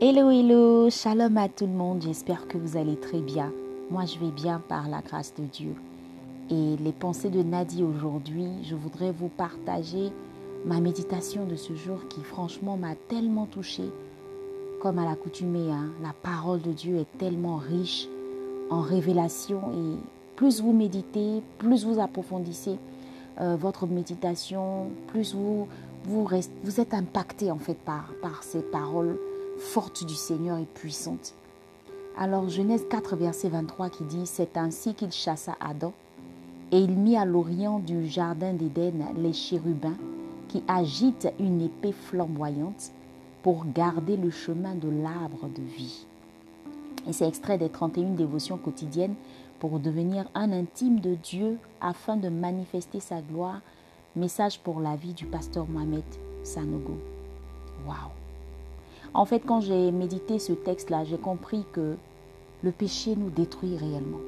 Hello, hello, shalom à tout le monde, j'espère que vous allez très bien. Moi, je vais bien par la grâce de Dieu. Et les pensées de Nadie aujourd'hui, je voudrais vous partager ma méditation de ce jour qui franchement m'a tellement touchée. Comme à l'accoutumée, hein, la parole de Dieu est tellement riche en révélation et plus vous méditez, plus vous approfondissez euh, votre méditation, plus vous, vous, vous êtes impacté en fait par, par ces paroles forte du Seigneur et puissante. Alors Genèse 4, verset 23 qui dit, C'est ainsi qu'il chassa Adam, et il mit à l'orient du jardin d'Éden les chérubins qui agitent une épée flamboyante pour garder le chemin de l'arbre de vie. Et c'est extrait des 31 dévotions quotidiennes pour devenir un intime de Dieu afin de manifester sa gloire. Message pour la vie du pasteur Mohamed Sanogo. Waouh! En fait, quand j'ai médité ce texte-là, j'ai compris que le péché nous détruit réellement.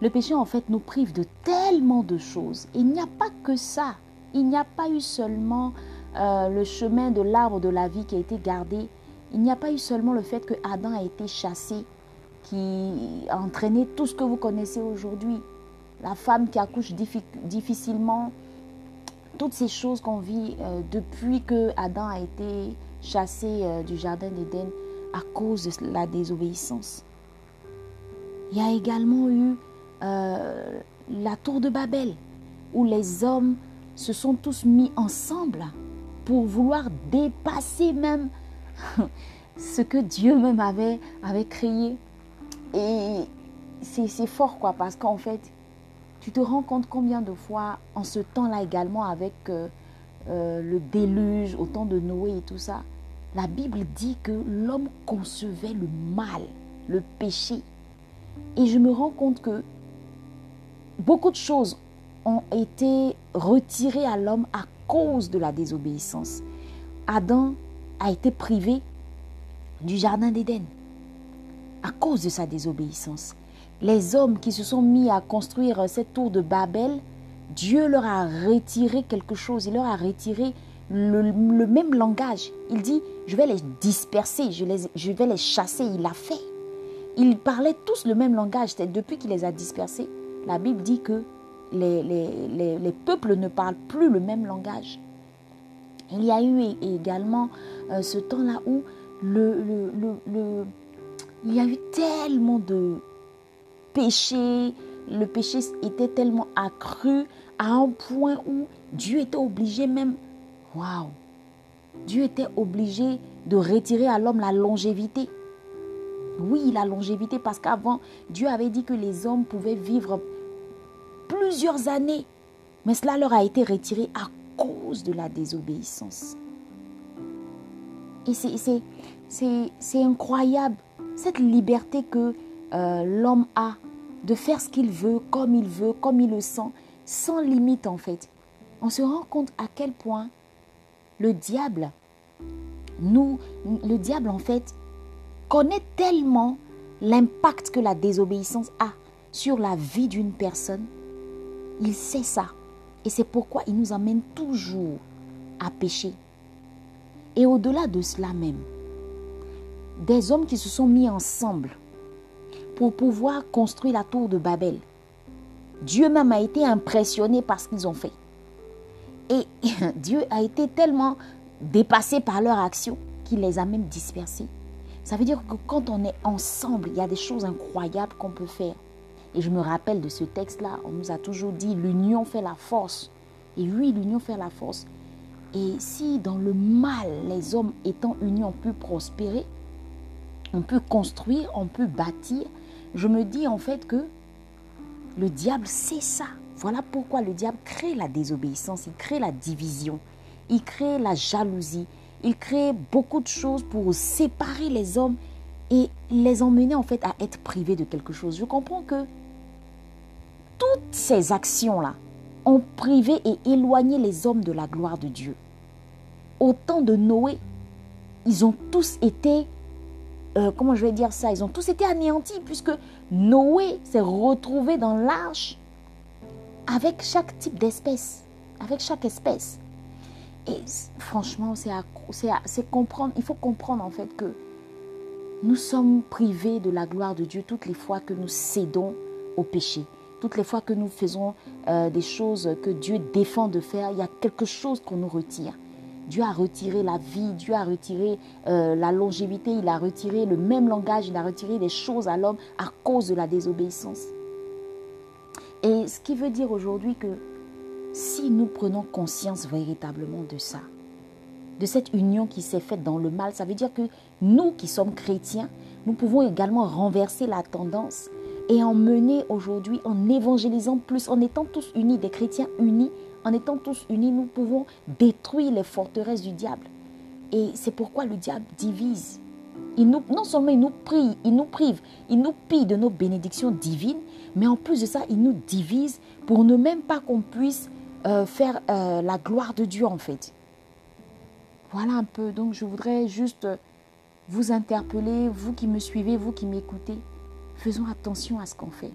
Le péché, en fait, nous prive de tellement de choses. Il n'y a pas que ça. Il n'y a pas eu seulement euh, le chemin de l'arbre de la vie qui a été gardé. Il n'y a pas eu seulement le fait que Adam a été chassé, qui a entraîné tout ce que vous connaissez aujourd'hui. La femme qui accouche difficilement, toutes ces choses qu'on vit euh, depuis que Adam a été chassé euh, du jardin d'Éden à cause de la désobéissance. Il y a également eu euh, la tour de Babel, où les hommes se sont tous mis ensemble pour vouloir dépasser même ce que Dieu même avait, avait créé. Et c'est fort, quoi, parce qu'en fait, tu te rends compte combien de fois, en ce temps-là également, avec euh, euh, le déluge, au temps de Noé et tout ça, la Bible dit que l'homme concevait le mal, le péché. Et je me rends compte que beaucoup de choses ont été retirées à l'homme à cause de la désobéissance. Adam a été privé du jardin d'Éden à cause de sa désobéissance. Les hommes qui se sont mis à construire cette tour de Babel Dieu leur a retiré quelque chose, il leur a retiré le, même langage. Il dit, je vais les disperser, je, vais les chasser. Il l'a fait. Ils parlaient tous le même langage. Depuis qu'il les a dispersés, la Bible dit que les, les, les, peuples ne parlent plus le même langage. Il y a eu également euh, ce temps-là où il y a eu tellement de péchés, le péché était tellement accru à un point où Dieu était obligé même, waouh, Dieu était obligé de retirer à l'homme la longévité. Oui, la longévité, parce qu'avant, Dieu avait dit que les hommes pouvaient vivre plusieurs années, mais cela leur a été retiré à cause de la désobéissance. Et c'est incroyable, cette liberté que euh, l'homme a de faire ce qu'il veut, comme il veut, comme il le sent, sans limite en fait. On se rend compte à quel point le diable, nous, le diable en fait, connaît tellement l'impact que la désobéissance a sur la vie d'une personne. Il sait ça. Et c'est pourquoi il nous amène toujours à pécher. Et au-delà de cela même, des hommes qui se sont mis ensemble pour pouvoir construire la tour de Babel. Dieu même a été impressionné par ce qu'ils ont fait. Et Dieu a été tellement dépassé par leur action qu'il les a même dispersés. Ça veut dire que quand on est ensemble, il y a des choses incroyables qu'on peut faire. Et je me rappelle de ce texte-là, on nous a toujours dit l'union fait la force. Et oui, l'union fait la force. Et si dans le mal, les hommes étant unis, on peut prospérer, on peut construire, on peut bâtir, je me dis en fait que le diable sait ça. Voilà pourquoi le diable crée la désobéissance, il crée la division, il crée la jalousie, il crée beaucoup de choses pour séparer les hommes et les emmener en fait à être privés de quelque chose. Je comprends que toutes ces actions-là ont privé et éloigné les hommes de la gloire de Dieu. Au temps de Noé, ils ont tous été euh, comment je vais dire ça, ils ont tous été anéantis puisque Noé s'est retrouvé dans l'arche avec chaque type d'espèce, avec chaque espèce. Et franchement, c'est comprendre, il faut comprendre en fait que nous sommes privés de la gloire de Dieu toutes les fois que nous cédons au péché. Toutes les fois que nous faisons euh, des choses que Dieu défend de faire, il y a quelque chose qu'on nous retire. Dieu a retiré la vie, Dieu a retiré euh, la longévité, il a retiré le même langage, il a retiré des choses à l'homme à cause de la désobéissance. Et ce qui veut dire aujourd'hui que si nous prenons conscience véritablement de ça, de cette union qui s'est faite dans le mal, ça veut dire que nous qui sommes chrétiens, nous pouvons également renverser la tendance et en mener aujourd'hui en évangélisant plus, en étant tous unis, des chrétiens unis, en étant tous unis, nous pouvons détruire les forteresses du diable. Et c'est pourquoi le diable divise. Il nous, non seulement il nous prie, il nous prive, il nous pille de nos bénédictions divines, mais en plus de ça, il nous divise pour ne même pas qu'on puisse euh, faire euh, la gloire de Dieu en fait. Voilà un peu. Donc je voudrais juste vous interpeller, vous qui me suivez, vous qui m'écoutez. Faisons attention à ce qu'on fait.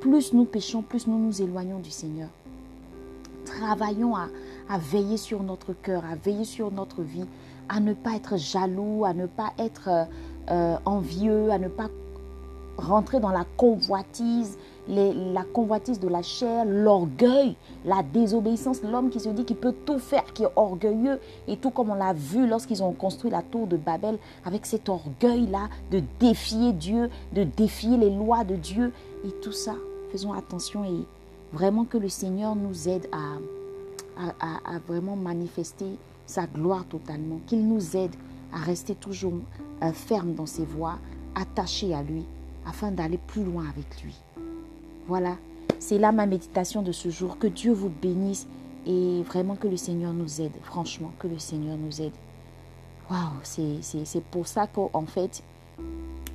Plus nous péchons, plus nous nous éloignons du Seigneur. Travaillons à, veiller sur notre cœur, à veiller sur notre vie, à ne pas être jaloux, à ne pas être euh, envieux, à ne pas rentrer dans la convoitise, la convoitise de la chair, l'orgueil, la désobéissance, l'homme qui se dit qu'il peut tout faire, qui est orgueilleux, et tout comme on l'a vu lorsqu'ils ont construit la tour de Babel, avec cet orgueil-là de défier Dieu, de défier les lois de Dieu, et tout ça. Faisons attention et vraiment que le Seigneur nous aide à, à, vraiment manifester sa gloire totalement, qu'il nous aide à rester toujours euh, ferme dans ses voies, attachés à lui, afin d'aller plus loin avec lui. Voilà, c'est là ma méditation de ce jour. Que Dieu vous bénisse et vraiment que le Seigneur nous aide. Franchement, que le Seigneur nous aide. Waouh, c'est pour ça qu'en fait,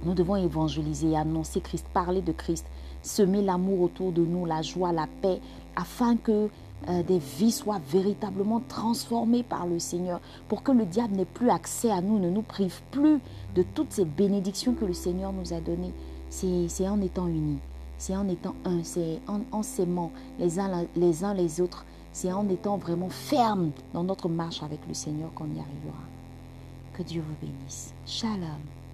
nous devons évangéliser, annoncer Christ, parler de Christ, semer l'amour autour de nous, la joie, la paix, afin que euh, des vies soient véritablement transformées par le Seigneur, pour que le diable n'ait plus accès à nous, ne nous prive plus de toutes ces bénédictions que le Seigneur nous a données. C'est en étant unis. C'est en étant un, c'est en, s'aimant les uns, les autres, c'est en étant vraiment ferme dans notre marche avec le Seigneur qu'on y arrivera. Que Dieu vous bénisse. Shalom.